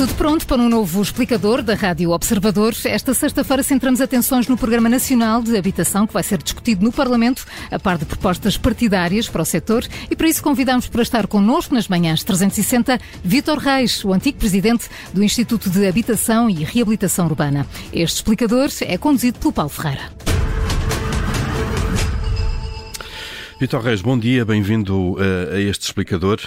Tudo pronto para um novo explicador da Rádio Observador. Esta sexta-feira centramos atenções no Programa Nacional de Habitação, que vai ser discutido no Parlamento, a par de propostas partidárias para o setor. E para isso convidamos para estar connosco nas manhãs 360 Vítor Reis, o antigo presidente do Instituto de Habitação e Reabilitação Urbana. Este explicador é conduzido pelo Paulo Ferreira. Vitor Reis, bom dia, bem-vindo uh, a este explicador.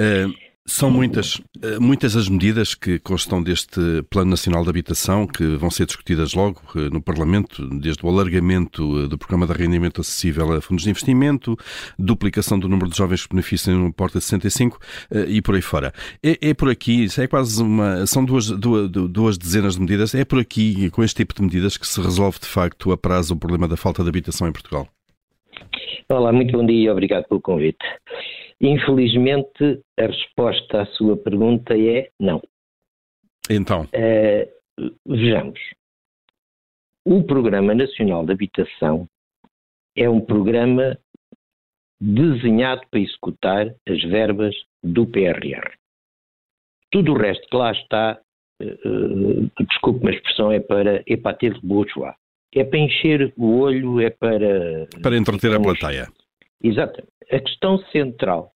Uh, são muitas, eh, muitas as medidas que constam deste Plano Nacional de Habitação que vão ser discutidas logo eh, no Parlamento, desde o alargamento eh, do Programa de Rendimento Acessível a Fundos de Investimento, duplicação do número de jovens que beneficiam no Porta 65 e por aí fora. É, é por aqui, é quase uma. São duas, duas, duas dezenas de medidas, é por aqui, com este tipo de medidas, que se resolve de facto a prazo o problema da falta de habitação em Portugal. Olá, muito bom dia e obrigado pelo convite. Infelizmente, a resposta à sua pergunta é não. Então? Uh, vejamos. O Programa Nacional de Habitação é um programa desenhado para executar as verbas do PRR. Tudo o resto que lá está, uh, desculpe a expressão, é para, é para ter bourgeois. É para encher o olho, é para... Para entreter a plateia. Exatamente. A questão central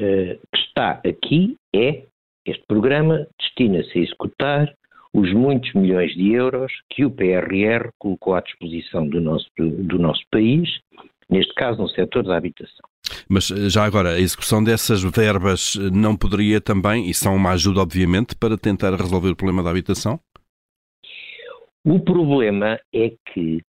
uh, que está aqui é este programa destina-se a executar os muitos milhões de euros que o PRR colocou à disposição do nosso, do nosso país, neste caso no setor da habitação. Mas eh, já agora, a execução dessas verbas eh, não poderia também, e são uma ajuda, obviamente, para tentar resolver o problema da habitação? O problema é que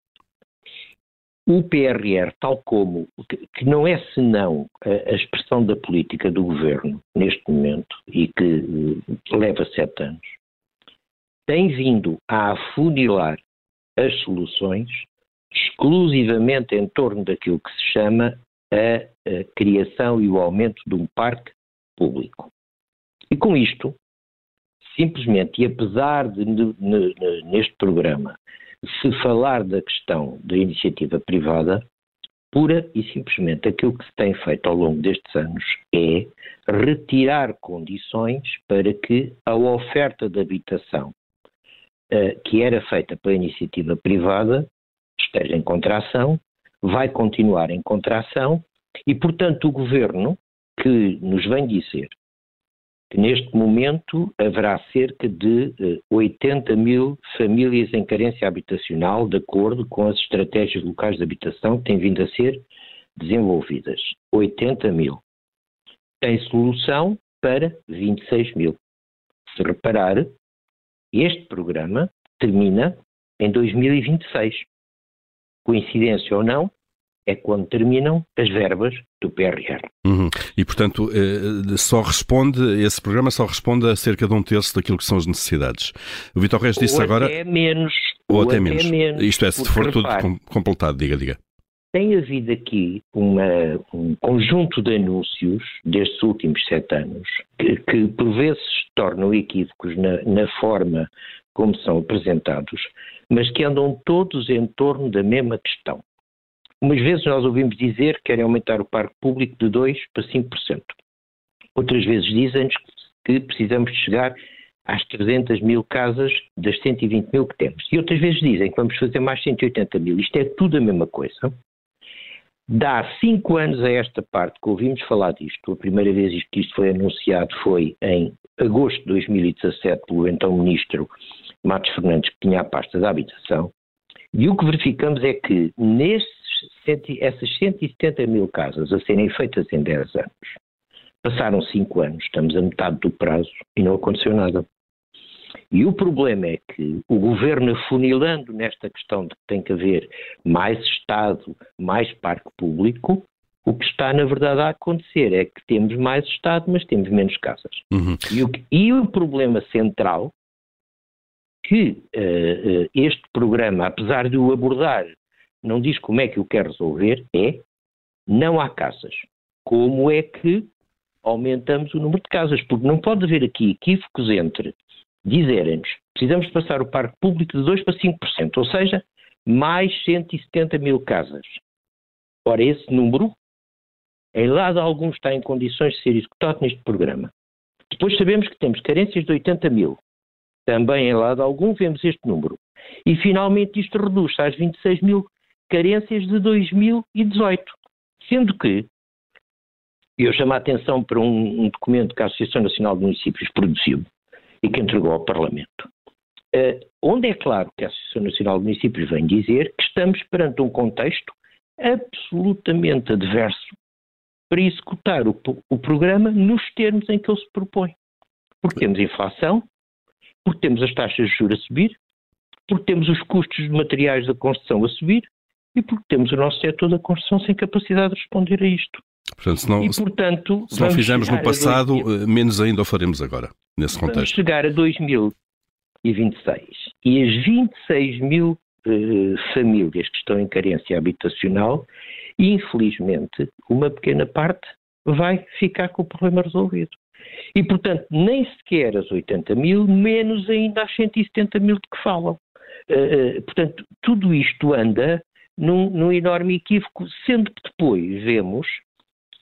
o PRR, tal como, que não é senão a, expressão da política do governo neste momento e que eh, leva sete anos, tem vindo a afunilar as soluções exclusivamente em torno daquilo que se chama a, a criação e o aumento de um parque público. E com isto, simplesmente, e apesar de neste programa se falar da questão da iniciativa privada, pura e simplesmente aquilo que se tem feito ao longo destes anos é retirar condições para que a oferta de habitação uh, que era feita pela iniciativa privada esteja em contração, vai continuar em contração e, portanto, o governo que nos vem dizer neste momento haverá cerca de 80 eh, mil famílias em carência habitacional, de acordo com as estratégias locais de habitação que têm vindo a ser desenvolvidas. 80 mil. Tem solução para 26 mil. Se reparar, este programa termina em 2026. Coincidência ou não, é quando terminam as verbas do PRR. Uhum. E, portanto, eh, só responde, esse programa só responde a cerca de um terço daquilo que são as necessidades. O Vitor Reis disse ou agora... Até menos. Ou, ou até, até menos. menos. Isto é, se for tudo completado, diga, diga. Tem havido aqui uma, um conjunto de anúncios destes últimos sete anos que, que por vezes tornam equívocos na, na forma como são apresentados, mas que andam todos em torno da mesma questão Umas vezes nós ouvimos dizer que querem aumentar o parque público de 2% para 5%. Outras vezes dizem-nos que precisamos chegar às 300 mil casas das 120 mil que temos. E outras vezes dizem que vamos fazer mais 180 mil. Isto é tudo a mesma coisa. Dá cinco anos a esta parte que ouvimos falar disto. A primeira vez que isto foi anunciado foi em agosto de 2017 pelo então ministro Matos Fernandes, que tinha a pasta da habitação. E o que verificamos é que nesses essas 170 mil casas a serem feitas em 10 anos, passaram 5 anos, estamos a metade do prazo e não aconteceu nada. E o problema é que o governo, afunilando nesta questão de que tem que haver mais Estado, mais parque público, o que está, na verdade, a acontecer é que temos mais Estado, mas temos menos casas. Uhum. E, o, e, o, problema central que uh, este programa, apesar de o abordar não diz como é que o quer resolver, é não há casas. Como é que aumentamos o número de casas? Porque não pode haver aqui equívocos entre dizerem-nos precisamos passar o parque público de 2% para 5%, ou seja, mais 170 mil casas. Ora, esse número, em lado algum, está em condições de ser executado neste programa. Depois sabemos que temos carências de 80 mil. Também em lado algum vemos este número. E finalmente isto reduz-se às 26 mil carências de 2018. Sendo que, eu chamo a atenção para um, um documento que a Associação Nacional de Municípios produziu e que entregou ao Parlamento, uh, onde é claro que a Associação Nacional de Municípios vem dizer que estamos perante um contexto absolutamente adverso para executar o, o programa nos termos em que ele se propõe. Porque temos inflação, porque temos as taxas de juros a subir, porque temos os custos de materiais da construção a subir e porque temos o nosso setor da construção sem capacidade de responder a isto. Portanto, se não, e, portanto, se não fizermos no passado, eh, menos ainda o faremos agora, nesse contexto. Vamos chegar a 2026 e as 26 mil eh, famílias que estão em carência habitacional, infelizmente, uma pequena parte vai ficar com o problema resolvido. E, portanto, nem sequer as 80 mil, menos ainda as 170 mil de que falam. Uh, portanto, tudo isto anda num, num enorme equívoco, sendo que depois vemos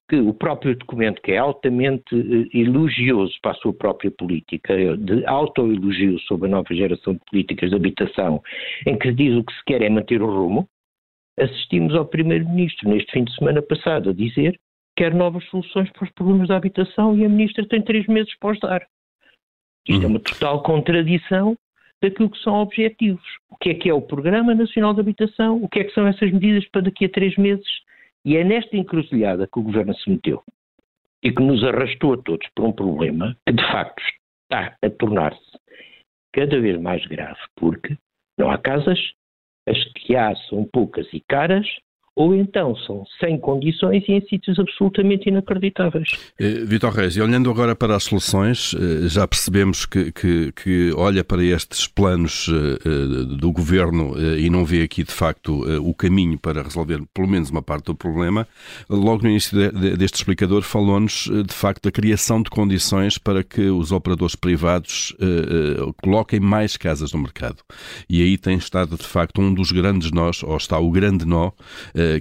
que o próprio documento, que é altamente uh, elogioso para a sua própria política, de autoelogio sobre a nova geração de políticas de habitação, em que diz o que se quer é manter o rumo, assistimos ao Primeiro-Ministro neste fim de semana passado a dizer quer novas soluções para os problemas da habitação e a Ministra tem três meses para os dar. Isto uhum. é uma total contradição daquilo que são objetivos. O que é que é o Programa Nacional de Habitação? O que é que são essas medidas para daqui a três meses? E é nesta encruzilhada que o Governo se meteu e que nos arrastou a todos para um problema que, de facto, está a tornar-se cada vez mais grave, porque não há casas, as que há são poucas e caras, ou então são sem condições e em sítios absolutamente inacreditáveis. Eh, Vitor Reis, e olhando agora para as soluções, eh, já percebemos que, que, que olha para estes planos eh, do governo e não vê aqui de facto o caminho para resolver pelo menos uma parte do problema. Logo no início deste explicador falou-nos de facto da criação de condições para que os operadores privados coloquem mais casas no mercado. E aí tem estado de facto um dos grandes nós, ou está o grande nó,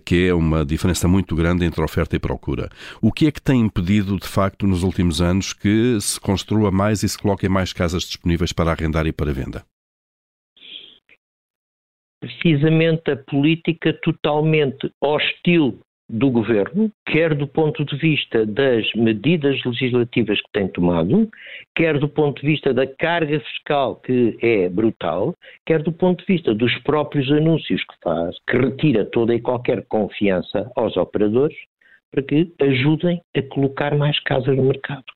que é uma diferença muito grande entre oferta e procura. O que é que tem impedido, de facto, nos últimos anos que se construa mais e se coloquem mais casas disponíveis para arrendar e para venda? Precisamente a política totalmente hostil do governo, quer do ponto de vista das medidas legislativas que tem tomado, quer do ponto de vista da carga fiscal que é brutal, quer do ponto de vista dos próprios anúncios que faz, que retira toda e qualquer confiança aos operadores para que ajudem a colocar mais casas no mercado.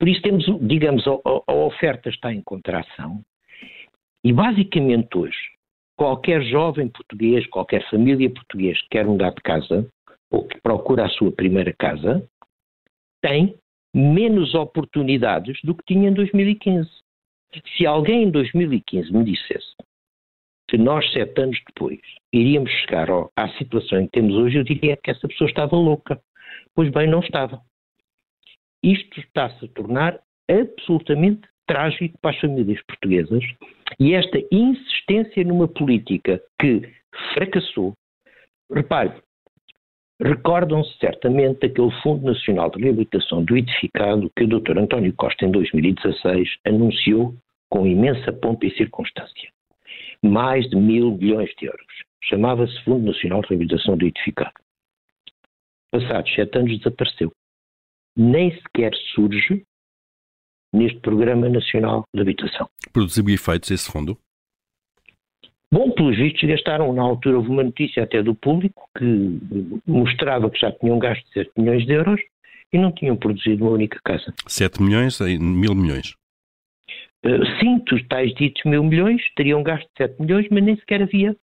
Por isso temos, digamos, a, a oferta está em contração e basicamente hoje qualquer jovem português, qualquer família portuguesa que quer mudar de casa, ou que procura a sua primeira casa, tem menos oportunidades do que tinha em 2015. Se alguém em 2015 me dissesse que nós, sete anos depois, iríamos chegar ao, à situação em que temos hoje, eu diria que essa pessoa estava louca. Pois bem, não estava. Isto está-se a tornar absolutamente trágico para as famílias portuguesas e esta insistência numa política que fracassou. Repare, Recordam-se certamente daquele Fundo Nacional de Reabilitação do Edificado que o Dr. António Costa, em 2016, anunciou com imensa pompa e circunstância. Mais de mil milhões de euros. Chamava-se Fundo Nacional de Reabilitação do Edificado. Passados sete anos desapareceu. Nem sequer surge neste Programa Nacional de Habitação. Produziu efeitos esse fundo? Bom, pelos vistos gastaram, na altura houve uma notícia até do público que mostrava que já tinham gasto 7 milhões de euros e não tinham produzido uma única casa. 7 milhões em mil milhões? Uh, sim, os tais ditos mil milhões teriam gasto 7 milhões, mas nem sequer havia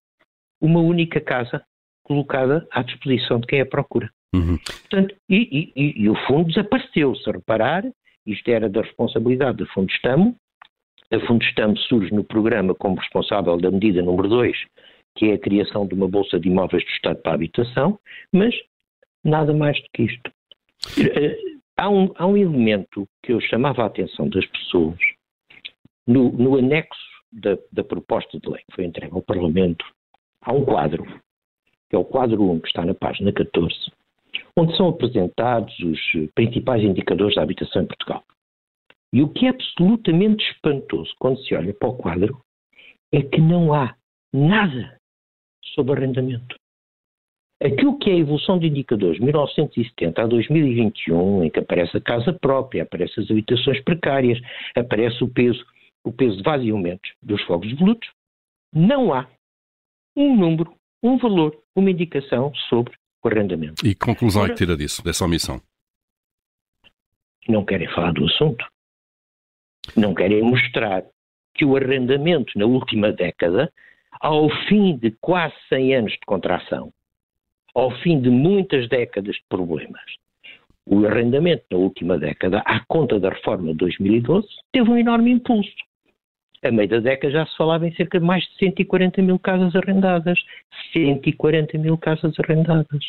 uma única casa colocada à disposição de quem a procura. Uhum. Portanto, e, e, e, o fundo desapareceu, se reparar, isto era da responsabilidade do Fundo Estamo, a Fundestam surge no programa como responsável da medida número 2, que é a criação de uma Bolsa de Imóveis do Estado para a Habitação, mas nada mais do que isto. Eh, há um, há um elemento que eu chamava a atenção das pessoas no, no anexo da, da, proposta de lei que foi entregue ao Parlamento. Há um quadro, que é o quadro 1, que está na página 14, onde são apresentados os principais indicadores da habitação em Portugal. E o que é absolutamente espantoso quando se olha para o quadro é que não há nada sobre arrendamento. Aquilo que é a evolução de indicadores de 1970 a 2021, em que aparece a casa própria, aparece as habitações precárias, aparece o peso, o peso de vazioamentos dos fogos de volutos, não há um número, um valor, uma indicação sobre o arrendamento. E que conclusão é que tira disso, dessa omissão? Não querem falar do assunto. Não querem mostrar que o arrendamento na última década, ao fim de quase 100 anos de contração, ao fim de muitas décadas de problemas, o arrendamento na última década, à conta da reforma de 2012, teve um enorme impulso. A meio da década já se falava em cerca de mais de 140 mil casas arrendadas. 140 mil casas arrendadas.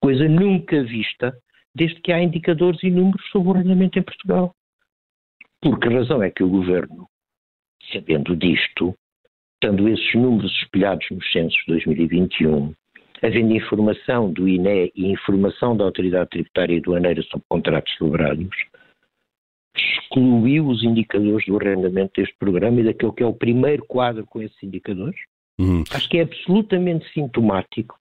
Coisa nunca vista desde que há indicadores e números sobre o arrendamento em Portugal. Por que razão é que o governo, sabendo disto, tendo esses números espelhados nos censos de 2021, havendo informação do INE e informação da Autoridade Tributária e Aduaneira sobre contratos celebrados, excluiu os indicadores do arrendamento deste programa e daquele que é o primeiro quadro com esses indicadores? Uhum. Acho que é absolutamente sintomático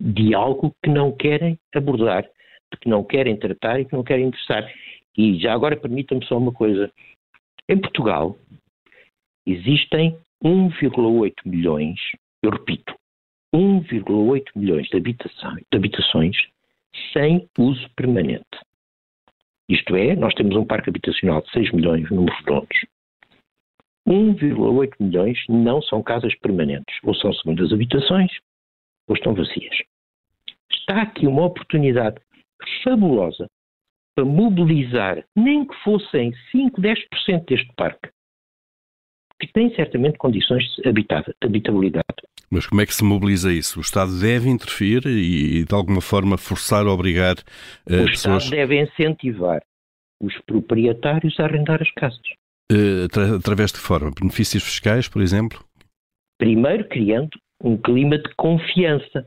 de algo que não querem abordar, de que não querem tratar e que não querem interessar. E já agora permita-me só uma coisa. Em Portugal existem 1,8 milhões, eu repito, 1,8 milhões de habitações, de habitações sem uso permanente. Isto é, nós temos um parque habitacional de 6 milhões, números redondos. 1,8 milhões não são casas permanentes, ou são segundas habitações, ou estão vazias. Está aqui uma oportunidade fabulosa para mobilizar, nem que fossem 5, 10% deste parque, que tem certamente condições de habitabilidade. Mas como é que se mobiliza isso? O Estado deve intervir e, de alguma forma, forçar, obrigar uh, o pessoas... O Estado deve incentivar os proprietários a arrendar as casas. Uh, através de que forma? Benefícios fiscais, por exemplo? Primeiro, criando um clima de confiança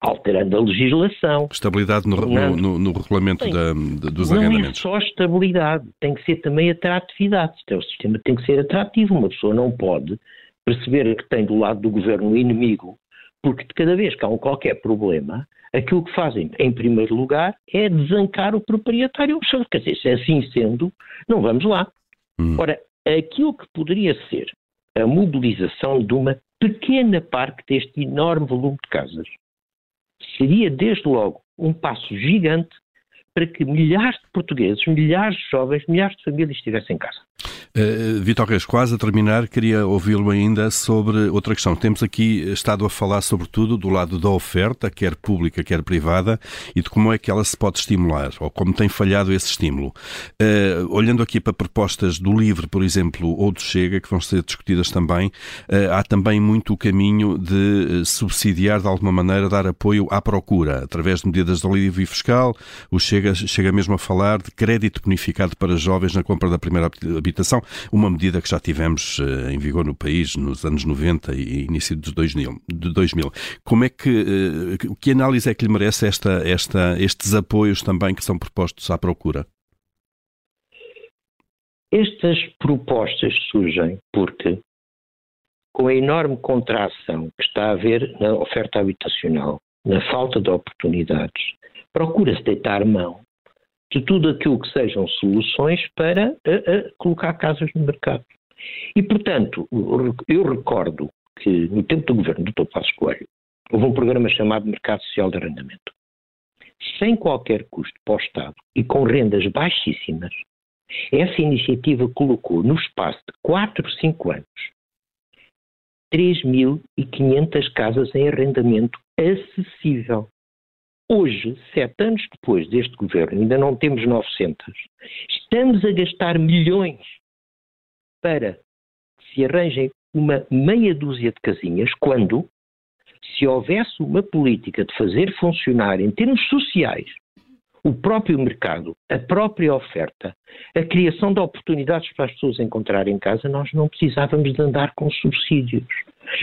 alterando a legislação. Estabilidade no, no, no, no regulamento da, dos não arrendamentos. Não é só estabilidade, tem que ser também atratividade. Então, o sistema tem que ser atrativo. Uma pessoa não pode perceber que tem do lado do governo um inimigo, porque de cada vez que há um qualquer problema, aquilo que fazem, em primeiro lugar, é desancar o proprietário. Quer dizer, se assim sendo, não vamos lá. Hum. Ora, aquilo que poderia ser a mobilização de uma pequena parte deste enorme volume de casas seria, desde logo, um passo gigante para que milhares de portugueses, milhares de jovens, milhares de famílias estivessem em casa. Uh, Vitor Reis, quase a terminar, queria ouvi-lo ainda sobre outra questão. Temos aqui estado a falar, sobretudo, do lado da oferta, quer pública, quer privada, e de como é que ela se pode estimular, ou como tem falhado esse estímulo. Uh, olhando aqui para propostas do LIVRE, por exemplo, ou do Chega, que vão ser discutidas também, uh, há também muito o caminho de subsidiar, de alguma maneira, dar apoio à procura, através de medidas de alívio fiscal. O Chega chega mesmo a falar de crédito bonificado para jovens na compra da primeira habitação, uma medida que já tivemos uh, em vigor no país nos anos 90 e início de 2000. De 2000. Como é que, uh, que análise é que lhe merece esta, esta, estes apoios também que são propostos à procura? Estas propostas surgem porque, com a enorme contração que está a haver na oferta habitacional, na falta de oportunidades, procura-se deitar mão de tudo aquilo que sejam soluções para a, a colocar casas no mercado. E, portanto, eu recordo que no tempo do governo do Dr. Passos Coelho houve um programa chamado Mercado Social de Arrendamento. Sem qualquer custo para o Estado e com rendas baixíssimas, essa iniciativa colocou no espaço de 4, 5 anos 3.500 casas em arrendamento acessível. Hoje, sete anos depois deste governo, ainda não temos 900. Estamos a gastar milhões para que se arranjem uma meia dúzia de casinhas, quando, se houvesse uma política de fazer funcionar em termos sociais o próprio mercado, a própria oferta, a criação de oportunidades para as pessoas encontrarem casa, nós não precisávamos de andar com subsídios.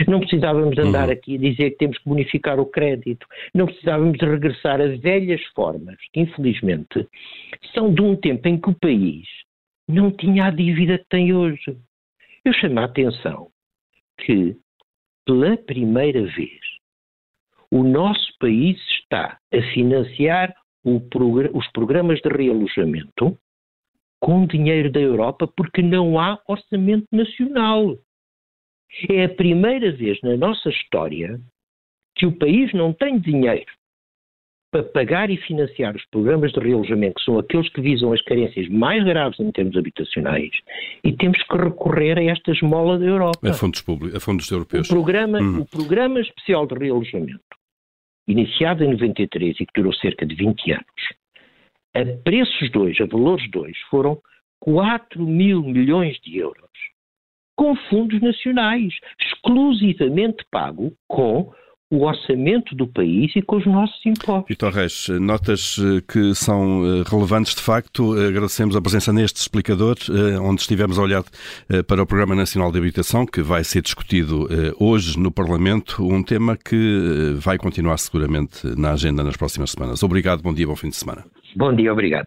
Não precisávamos de andar uhum. aqui a dizer que temos que bonificar o crédito. Não precisávamos regressar a velhas formas que, infelizmente, são de um tempo em que o país não tinha a dívida que tem hoje. Eu chamo a atenção que, pela primeira vez, o nosso país está a financiar os programas de realojamento com dinheiro da Europa porque não há orçamento nacional. É a primeira vez na nossa história que o país não tem dinheiro para pagar e financiar os programas de realojamento, que são aqueles que visam as carências mais graves em termos habitacionais, e temos que recorrer a esta esmola da Europa. A fundos públicos, a fundos europeus. O programa, uhum. o programa especial de realojamento, iniciado em 93 e que durou cerca de 20 anos, a preços dois, a valores dois, foram 4 mil milhões de euros, com fundos nacionais, exclusivamente pago com o orçamento do país e com os nossos impostos. Vitor Reis, notas eh, que são eh, relevantes de facto. Agradecemos a presença neste explicador, eh, onde estivemos a olhar para o Programa Nacional de Habitação, que vai ser discutido hoje no Parlamento, um tema que vai continuar seguramente na agenda nas próximas semanas. Obrigado, bom dia, bom fim de semana. Bom dia, obrigado.